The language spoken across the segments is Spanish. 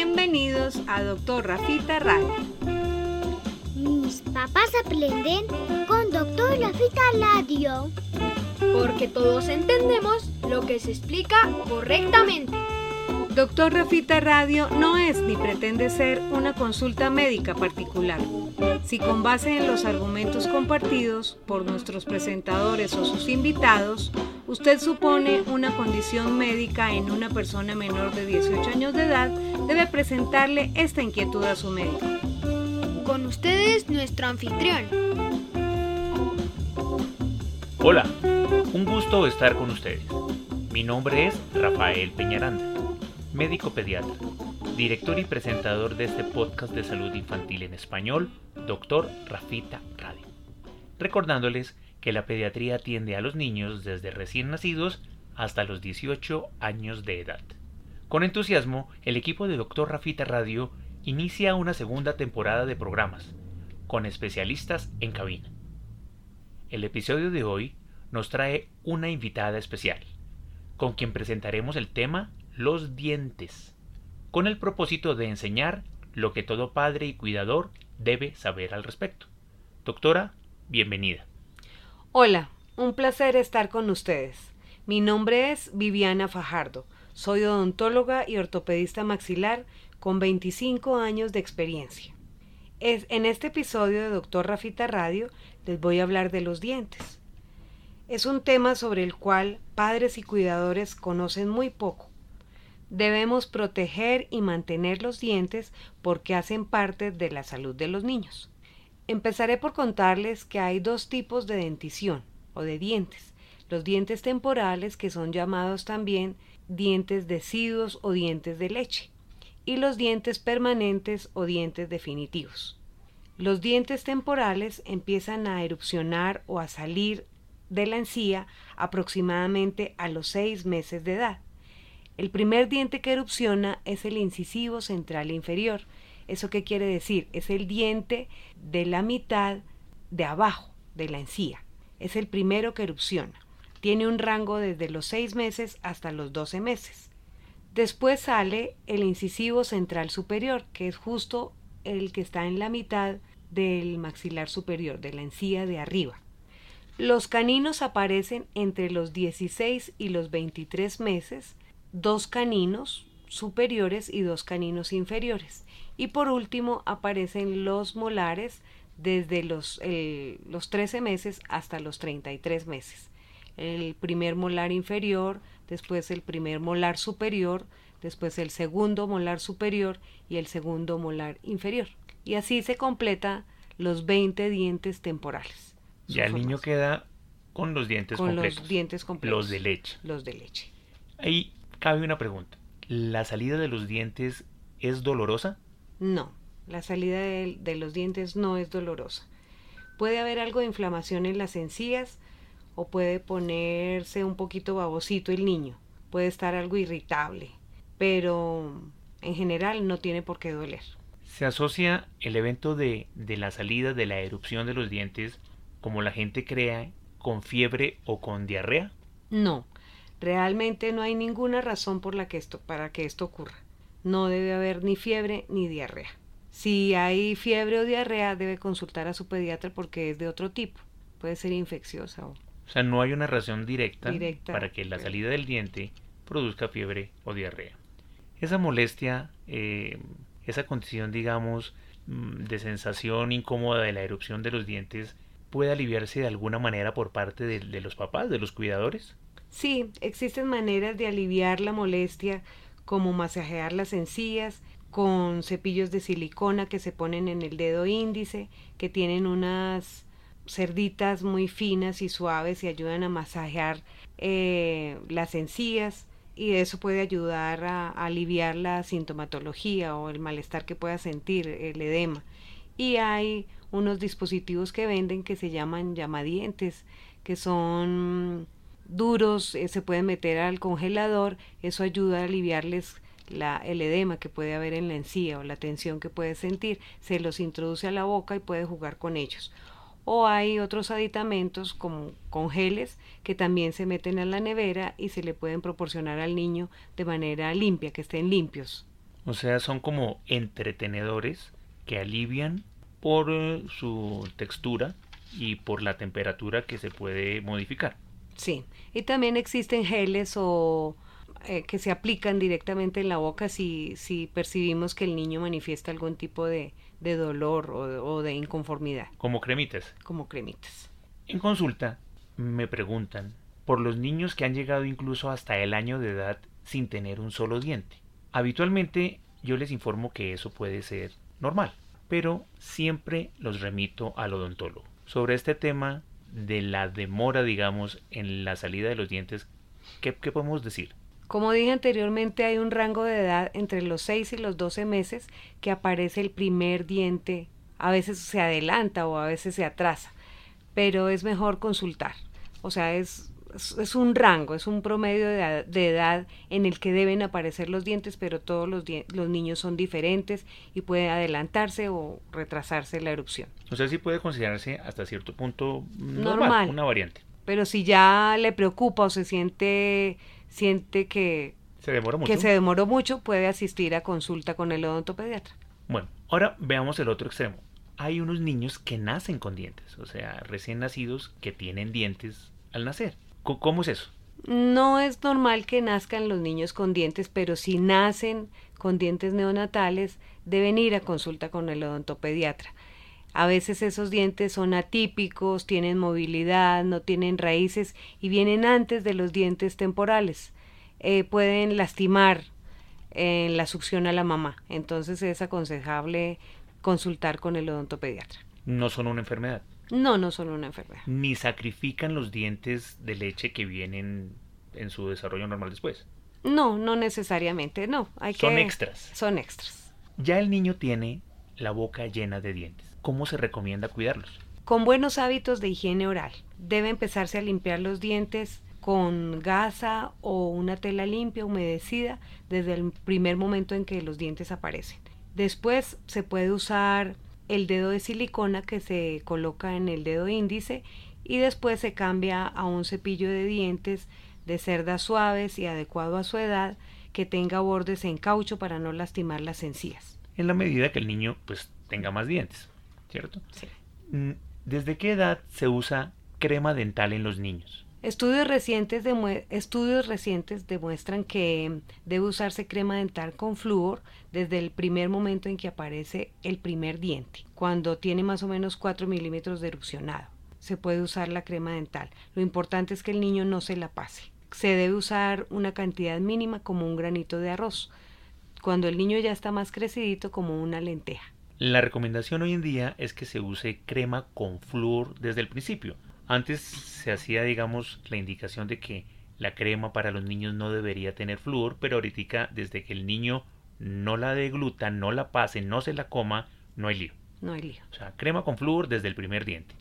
Bienvenidos a Doctor Rafita Radio. Mis papás aprenden con Doctor Rafita Radio. Porque todos entendemos lo que se explica correctamente. Doctor Rafita Radio no es ni pretende ser una consulta médica particular. Si con base en los argumentos compartidos por nuestros presentadores o sus invitados, usted supone una condición médica en una persona menor de 18 años de edad, debe presentarle esta inquietud a su médico. Con ustedes, nuestro anfitrión. Hola, un gusto estar con ustedes. Mi nombre es Rafael Peñaranda médico pediatra, director y presentador de este podcast de salud infantil en español, Dr. Rafita Radio. Recordándoles que la pediatría atiende a los niños desde recién nacidos hasta los 18 años de edad. Con entusiasmo, el equipo de Dr. Rafita Radio inicia una segunda temporada de programas, con especialistas en cabina. El episodio de hoy nos trae una invitada especial, con quien presentaremos el tema los dientes, con el propósito de enseñar lo que todo padre y cuidador debe saber al respecto. Doctora, bienvenida. Hola, un placer estar con ustedes. Mi nombre es Viviana Fajardo. Soy odontóloga y ortopedista maxilar con 25 años de experiencia. Es, en este episodio de Doctor Rafita Radio les voy a hablar de los dientes. Es un tema sobre el cual padres y cuidadores conocen muy poco Debemos proteger y mantener los dientes porque hacen parte de la salud de los niños. Empezaré por contarles que hay dos tipos de dentición o de dientes. Los dientes temporales, que son llamados también dientes deciduos o dientes de leche, y los dientes permanentes o dientes definitivos. Los dientes temporales empiezan a erupcionar o a salir de la encía aproximadamente a los seis meses de edad el primer diente que erupciona es el incisivo central inferior. ¿Eso qué quiere decir? Es el diente de la mitad de abajo de la encía. Es el primero que erupciona. Tiene un rango desde los 6 meses hasta los 12 meses. Después sale el incisivo central superior, que es justo el que está en la mitad del maxilar superior, de la encía de arriba. Los caninos aparecen entre los 16 y los 23 meses dos caninos superiores y dos caninos inferiores. Y por último aparecen los molares desde los, los 13 meses hasta los 33 meses. El primer molar inferior, después el primer molar superior, después el segundo molar superior y el segundo molar inferior. Y así se completa los 20 dientes temporales. Ya el niño queda con los dientes con completos. los dientes completos. Los de leche. Los de leche. Ahí cabe una pregunta. ¿La salida de los dientes es dolorosa? No, la salida de, los dientes no es dolorosa. Puede haber algo de inflamación en las encías o puede ponerse un poquito babosito el niño. Puede estar algo irritable, pero en general no tiene por qué doler. ¿Se asocia el evento de, de la salida de la erupción de los dientes, como la gente crea, con fiebre o con diarrea? No, Realmente no hay ninguna razón por la que esto, para que esto ocurra. No debe haber ni fiebre ni diarrea. Si hay fiebre o diarrea, debe consultar a su pediatra porque es de otro tipo. Puede ser infecciosa. O, o sea, no hay una razón directa, para que la salida del diente produzca fiebre o diarrea. Esa molestia, eh, esa condición, digamos, mm, de sensación incómoda de la erupción de los dientes, puede aliviarse de alguna manera por parte de los papás, de los cuidadores? Sí, existen maneras de aliviar la molestia como masajear las encías con cepillos de silicona que se ponen en el dedo índice, que tienen unas cerditas muy finas y suaves y ayudan a masajear eh, las encías y eso puede ayudar a, a, aliviar la sintomatología o el malestar que pueda sentir, el edema. Y hay unos dispositivos que venden que se llaman llamadientes, que son duros eh, se pueden meter al congelador, eso ayuda a aliviarles la, el edema que puede haber en la encía o la tensión que puede sentir, se los introduce a la boca y puede jugar con ellos. O hay otros aditamentos como con geles que también se meten a la nevera y se le pueden proporcionar al niño de manera limpia, que estén limpios. O sea, son como entretenedores que alivian por eh, su textura y por la temperatura que se puede modificar. Sí, y también existen geles o eh, que se aplican directamente en la boca si, si percibimos que el niño manifiesta algún tipo de, de dolor o, o de inconformidad, Como cremitas. como cremitas. En consulta me preguntan por los niños que han llegado incluso hasta el año de edad sin tener un solo diente. Habitualmente yo les informo que eso puede ser normal, pero siempre los remito al odontólogo. Sobre este tema de la demora, digamos, en la salida de los dientes, ¿qué, qué podemos decir? Como dije anteriormente, hay un rango de edad entre los 6 y los 12 meses que aparece el primer diente. A veces se adelanta o a veces se atrasa, pero es mejor consultar. O sea, es, es, un rango, es un promedio de, edad- de edad en el que deben aparecer los dientes, pero todos los, los niños son diferentes y puede adelantarse o retrasarse la erupción. O sea, sí puede considerarse hasta cierto punto normal, Normal. una variante. Pero si ya le preocupa o se siente, siente que, Se demora mucho. que se demoró mucho, puede asistir a consulta con el odontopediatra. Bueno, ahora veamos el otro extremo. Hay unos niños que nacen con dientes, o sea, recién nacidos que tienen dientes al nacer. ¿Cómo es eso? No es normal que nazcan los niños con dientes, pero si nacen con dientes neonatales, deben ir a consulta con el odontopediatra. A veces esos dientes son atípicos, tienen movilidad, no tienen raíces y vienen antes de los dientes temporales. Eh, pueden lastimar en la succión a la mamá. Entonces es aconsejable consultar con el odontopediatra. No son una enfermedad. No, no son una enfermedad. Ni sacrifican los dientes de leche que vienen en su desarrollo normal después. No, no necesariamente, no. Hay Son que... extras. Son extras. Ya el niño tiene la boca llena de dientes. ¿Cómo se recomienda cuidarlos? Con buenos hábitos de higiene oral. Debe empezarse a limpiar los dientes con gasa o una tela limpia, humedecida, desde el primer momento en que los dientes aparecen. Después se puede usar el dedo de silicona que se coloca en el dedo índice y después se cambia a un cepillo de dientes de cerdas suaves y adecuado a su edad que tenga bordes en caucho para no lastimar las encías. En la medida que el niño pues tenga más dientes, ¿cierto? Sí. Mm, ¿Desde qué edad se usa crema dental en los niños? Estudios recientes, estudios recientes demuestran que debe usarse crema dental con flúor desde el primer momento en que aparece el primer diente, cuando tiene más o menos 4 milímetros de erupcionado. Se puede usar la crema dental. Lo importante es que el niño no se la pase. Se debe usar una cantidad mínima como un granito de arroz. Cuando el niño ya está más crecidito como una lenteja. La recomendación hoy en día es que se use crema con flúor desde el principio. Antes se hacía, digamos, la indicación de que la crema para los niños no debería tener flúor, pero ahorita desde que el niño no la degluta, no la pase, no se la coma, no hay lío. No hay lío. O sea, crema con flúor desde el primer diente.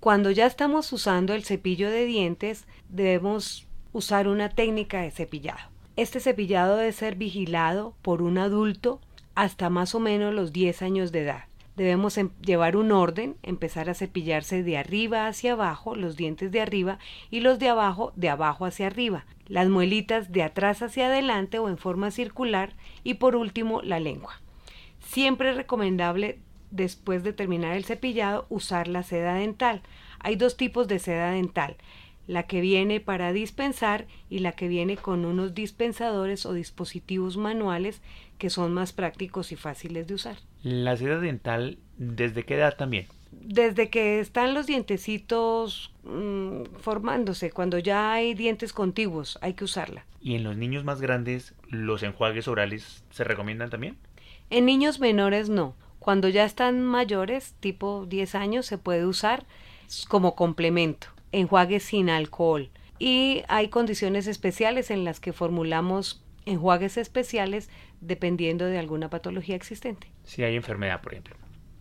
Cuando ya estamos usando el cepillo de dientes, debemos usar una técnica de cepillado. Este cepillado debe ser vigilado por un adulto hasta más o menos los 10 años de edad. Debemos em- llevar un orden, empezar a cepillarse de arriba hacia abajo, los dientes de arriba y los de abajo de abajo hacia arriba, las muelitas de atrás hacia adelante o en forma circular y por último la lengua. Siempre es recomendable después de terminar el cepillado usar la seda dental. Hay dos tipos de seda dental, la que viene para dispensar y la que viene con unos dispensadores o dispositivos manuales que son más prácticos y fáciles de usar. La seda dental, ¿desde qué edad también? Desde que están los dientecitos mm, formándose, cuando ya hay dientes contiguos, hay que usarla. Y en los niños más grandes, ¿los enjuagues orales se recomiendan también? En niños menores no. Cuando ya están mayores, tipo 10 años, se puede usar como complemento. Enjuagues sin alcohol. Y hay condiciones especiales en las que formulamos enjuagues especiales dependiendo de alguna patología existente. Si hay enfermedad, por ejemplo.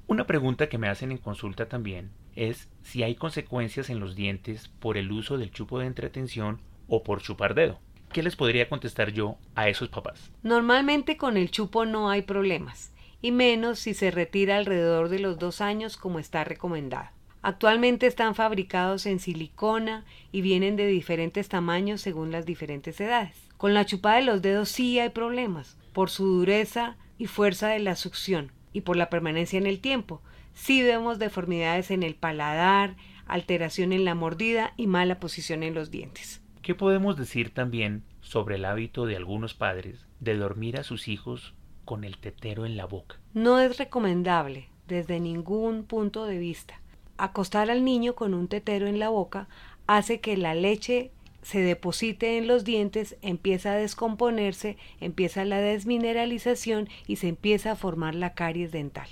Una pregunta que me hacen en consulta también es si hay consecuencias en los dientes por el uso del chupo de entretención o por chupar dedo. ¿Qué les podría contestar yo a esos papás? Normalmente con el chupo no hay problemas, y menos si se retira alrededor de los dos años como está recomendado. Actualmente están fabricados en silicona y vienen de diferentes tamaños según las diferentes edades. Con la chupada de los dedos sí hay problemas, por su dureza y fuerza de la succión y por la permanencia en el tiempo. Sí vemos deformidades en el paladar, alteración en la mordida y mala posición en los dientes. ¿Qué podemos decir también sobre el hábito de algunos padres de dormir a sus hijos con el tetero en la boca? No es recomendable desde ningún punto de vista. Acostar al niño con un tetero en la boca hace que la leche se deposite en los dientes, empieza a descomponerse, empieza la desmineralización y se empieza a formar la caries dental.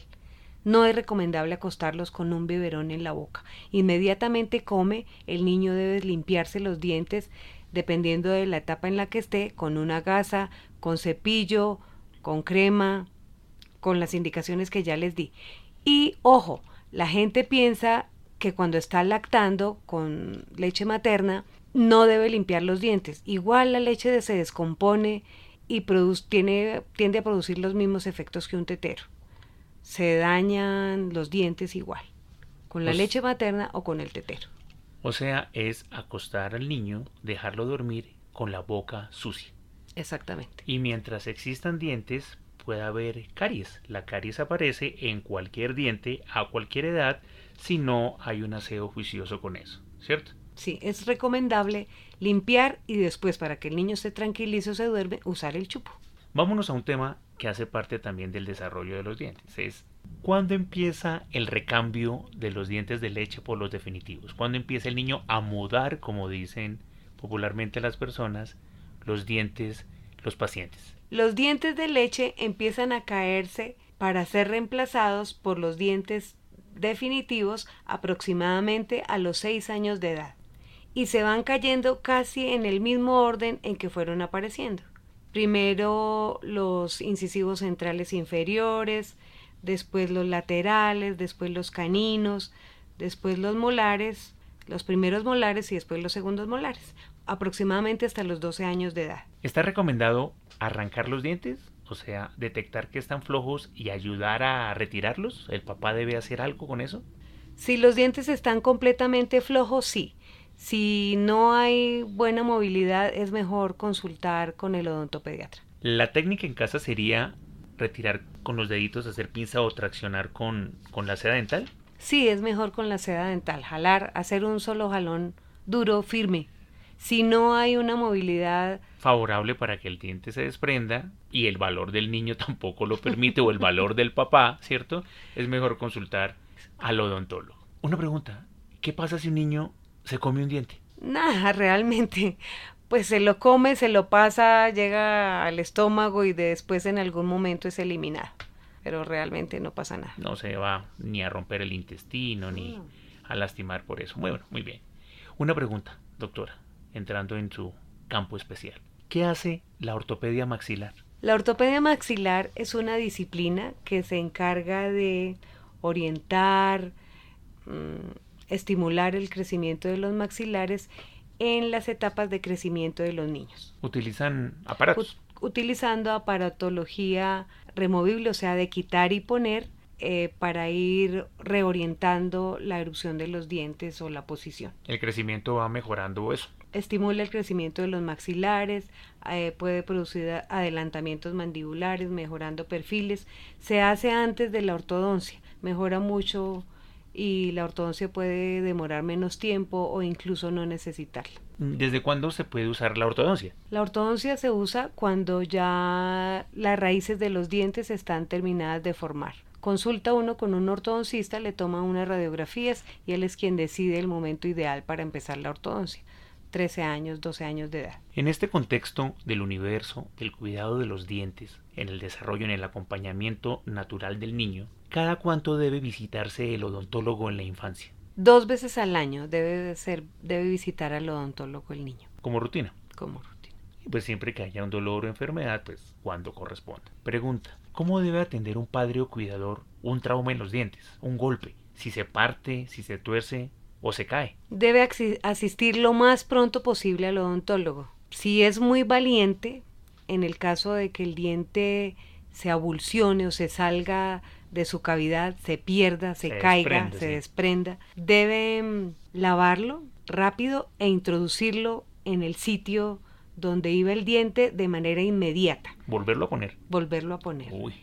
No es recomendable acostarlos con un biberón en la boca. Inmediatamente come, el niño debe limpiarse los dientes dependiendo de la etapa en la que esté, con una gasa, con cepillo, con crema, con las indicaciones que ya les di. Y ojo, la gente piensa que cuando está lactando con leche materna no debe limpiar los dientes. Igual la leche se descompone y tiene, tiende a producir los mismos efectos que un tetero. Se dañan los dientes igual, con la pues leche materna o con el tetero. O sea, es acostar al niño, dejarlo dormir con la boca sucia. Exactamente. Y mientras existan dientes, puede haber caries. La caries aparece en cualquier diente a cualquier edad si no hay un aseo juicioso con eso, ¿cierto? Sí, es recomendable limpiar y después para que el niño se tranquilice o se duerme, usar el chupo. Vámonos a un tema que hace parte también del desarrollo de los dientes. Es ¿Cuándo empieza el recambio de los dientes de leche por los definitivos? ¿Cuándo empieza el niño a mudar, como dicen popularmente las personas, los dientes, los pacientes? Los dientes de leche empiezan a caerse para ser reemplazados por los dientes definitivos aproximadamente a los 6 años de edad y se van cayendo casi en el mismo orden en que fueron apareciendo. Primero los incisivos centrales inferiores, después los laterales, después los caninos, después los molares, los primeros molares y después los segundos molares, aproximadamente hasta los 12 años de edad. ¿Está recomendado arrancar los dientes? O sea, detectar que están flojos y ayudar a retirarlos. ¿El papá debe hacer algo con eso? Si los dientes están completamente flojos, sí. Si no hay buena movilidad, es mejor consultar con el odontopediatra. La técnica en casa sería retirar con los deditos, hacer pinza o traccionar con, con la seda dental? Sí, es mejor con la seda dental, jalar, hacer un solo jalón duro, firme. Si no hay una movilidad favorable para que el diente se desprenda y el valor del niño tampoco lo permite o el valor del papá, ¿cierto? Es mejor consultar al odontólogo. Una pregunta, ¿qué pasa si un niño se come un diente? Nada, realmente pues se lo come, se lo pasa, llega al estómago y después en algún momento es eliminado. Pero realmente no pasa nada. No se va ni a romper el intestino ni a lastimar por eso. Bueno, muy bien. Una pregunta, doctora, entrando en su campo especial. ¿Qué hace la ortopedia maxilar? La ortopedia maxilar es una disciplina que se encarga de orientar, mm, estimular el crecimiento de los maxilares en las etapas de crecimiento de los niños. ¿Utilizan aparatos? Utilizando aparatología removible, o sea, de quitar y poner eh, para ir reorientando la erupción de los dientes o la posición. ¿El crecimiento va mejorando eso? Estimula el crecimiento de los maxilares, eh, puede producir adelantamientos mandibulares, mejorando perfiles. Se hace antes de la ortodoncia, mejora mucho y la ortodoncia puede demorar menos tiempo o incluso no necesitarla. ¿Desde cuándo se puede usar la ortodoncia? La ortodoncia se usa cuando ya las raíces de los dientes están terminadas de formar. Consulta uno con un ortodoncista, le toma unas radiografías y él es quien decide el momento ideal para empezar la ortodoncia. 13 años, 12 años de edad. En este contexto del universo, del cuidado de los dientes, en el desarrollo, en el acompañamiento natural del niño, ¿cada cuánto debe visitarse el odontólogo en la infancia? Dos veces al año debe, ser, debe visitar al odontólogo el niño. ¿Como rutina? Como rutina. Y pues siempre que haya un dolor o enfermedad, pues cuando corresponda. Pregunta, ¿cómo debe atender un padre o cuidador un trauma en los dientes, un golpe? Si se parte, si se tuerce, o se cae. Debe asistir lo más pronto posible al odontólogo. Si es muy valiente, en el caso de que el diente se abulsione o se salga de su cavidad, se pierda, se, caiga, se desprenda, debe mm, lavarlo rápido e introducirlo en el sitio donde iba el diente de manera inmediata, Volverlo a poner. volverlo a poner. Uy.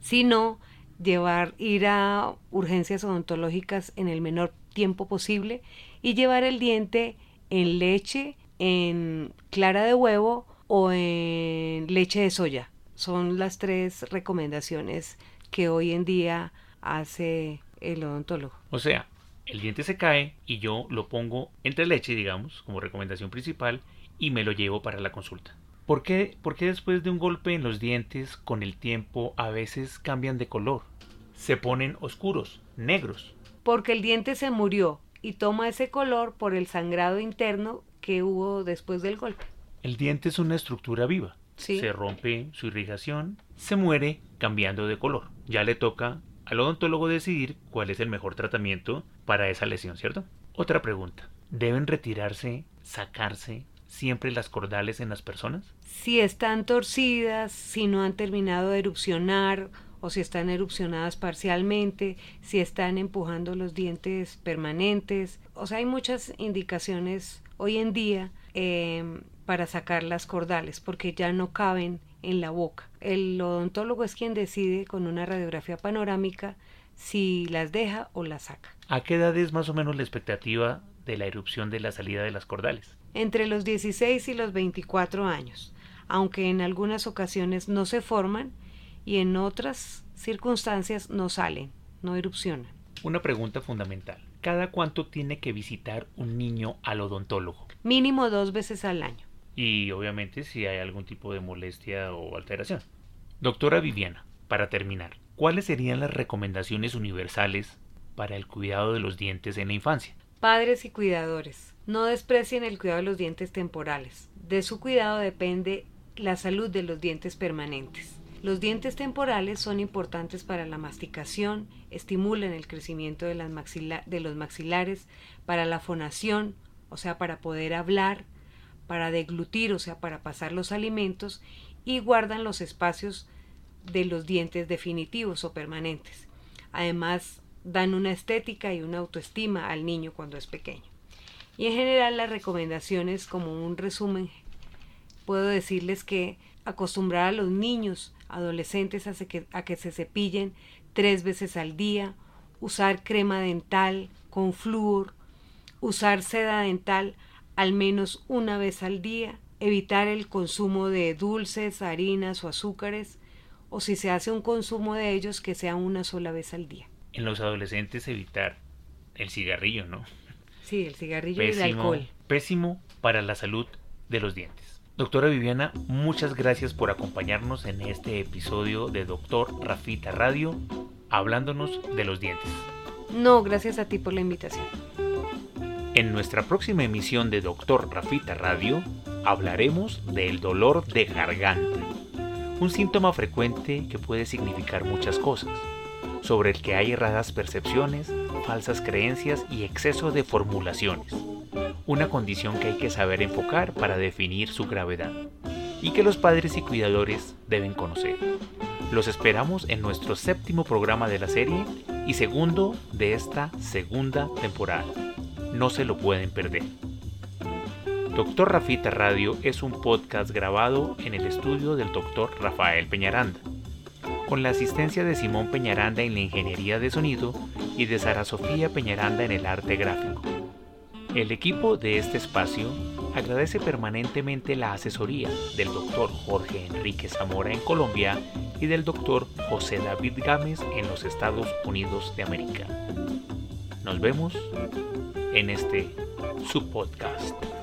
sino llevar, ir a urgencias odontológicas en el menor tiempo posible y llevar el diente en leche, en clara de huevo o en leche de soya. Son las tres recomendaciones que hoy en día hace el odontólogo. O sea, el diente se cae y yo lo pongo entre leche, digamos, como recomendación principal, y me lo llevo para la consulta. ¿Por qué, por qué después de un golpe en los dientes, con el tiempo, a veces cambian de color? Se ponen oscuros, negros. Porque el diente se murió y toma ese color por el sangrado interno que hubo después del golpe. El diente es una estructura viva. Sí. Se rompe su irrigación, se muere cambiando de color. Ya le toca al odontólogo decidir cuál es el mejor tratamiento para esa lesión, ¿cierto? Otra pregunta. ¿Deben retirarse, sacarse siempre las cordales en las personas? si están torcidas, si no han terminado de erupcionar o si están erupcionadas parcialmente, si están empujando los dientes permanentes. O sea, hay muchas indicaciones hoy en día eh, para sacar las cordales porque ya no caben en la boca. El odontólogo es quien decide con una radiografía panorámica si las deja o las saca. ¿A qué edad es más o menos la expectativa de la erupción de la salida de las cordales? entre los 16 y los 24 años, aunque en algunas ocasiones no se forman y en otras circunstancias no salen, no erupcionan. Una pregunta fundamental. ¿Cada cuánto tiene que visitar un niño al odontólogo? Mínimo dos veces al año. Y obviamente si hay algún tipo de molestia o alteración. Doctora Viviana, para terminar, ¿cuáles serían las recomendaciones universales para el cuidado de los dientes en la infancia? Padres y cuidadores, no desprecien el cuidado de los dientes temporales. De su cuidado depende la salud de los dientes permanentes. Los dientes temporales son importantes para la masticación, estimulan el crecimiento de, los maxilares, para la fonación, o sea, para poder hablar, para deglutir, o sea, para pasar los alimentos, y guardan los espacios de los dientes definitivos o permanentes. Además, dan una estética y una autoestima al niño cuando es pequeño. Y en general las recomendaciones, como un resumen, puedo decirles que acostumbrar a los niños, adolescentes a, que- a que se cepillen tres veces al día, usar crema dental con flúor, usar seda dental al menos una vez al día, evitar el consumo de dulces, harinas o azúcares, o si se hace un consumo de ellos que sea una sola vez al día. En los adolescentes evitar el cigarrillo, ¿no? Sí, el cigarrillo y el Pésimo, alcohol. pésimo para la salud de los dientes. Doctora Viviana, muchas gracias por acompañarnos en este episodio de Doctor Rafita Radio, hablándonos de los dientes. No, gracias a ti por la invitación. En nuestra próxima emisión de Doctor Rafita Radio hablaremos del dolor de garganta, un síntoma frecuente que puede significar muchas cosas, sobre el que hay erradas percepciones, falsas creencias y exceso de formulaciones, una condición que hay que saber enfocar para definir su gravedad y que los padres y cuidadores deben conocer. Los esperamos en nuestro séptimo programa de la serie y segundo de esta segunda temporada. No se lo pueden perder. Doctor Rafita Radio es un podcast grabado en el estudio del Dr. Rafael Peñaranda, con la asistencia de Simón Peñaranda en la ingeniería de sonido y de Sara Sofía Peñaranda en el arte gráfico. El equipo de este espacio agradece permanentemente la asesoría del Dr. Jorge Enrique Zamora en Colombia y del Dr. José David Gámez en los Estados Unidos de América. Nos vemos en este subpodcast.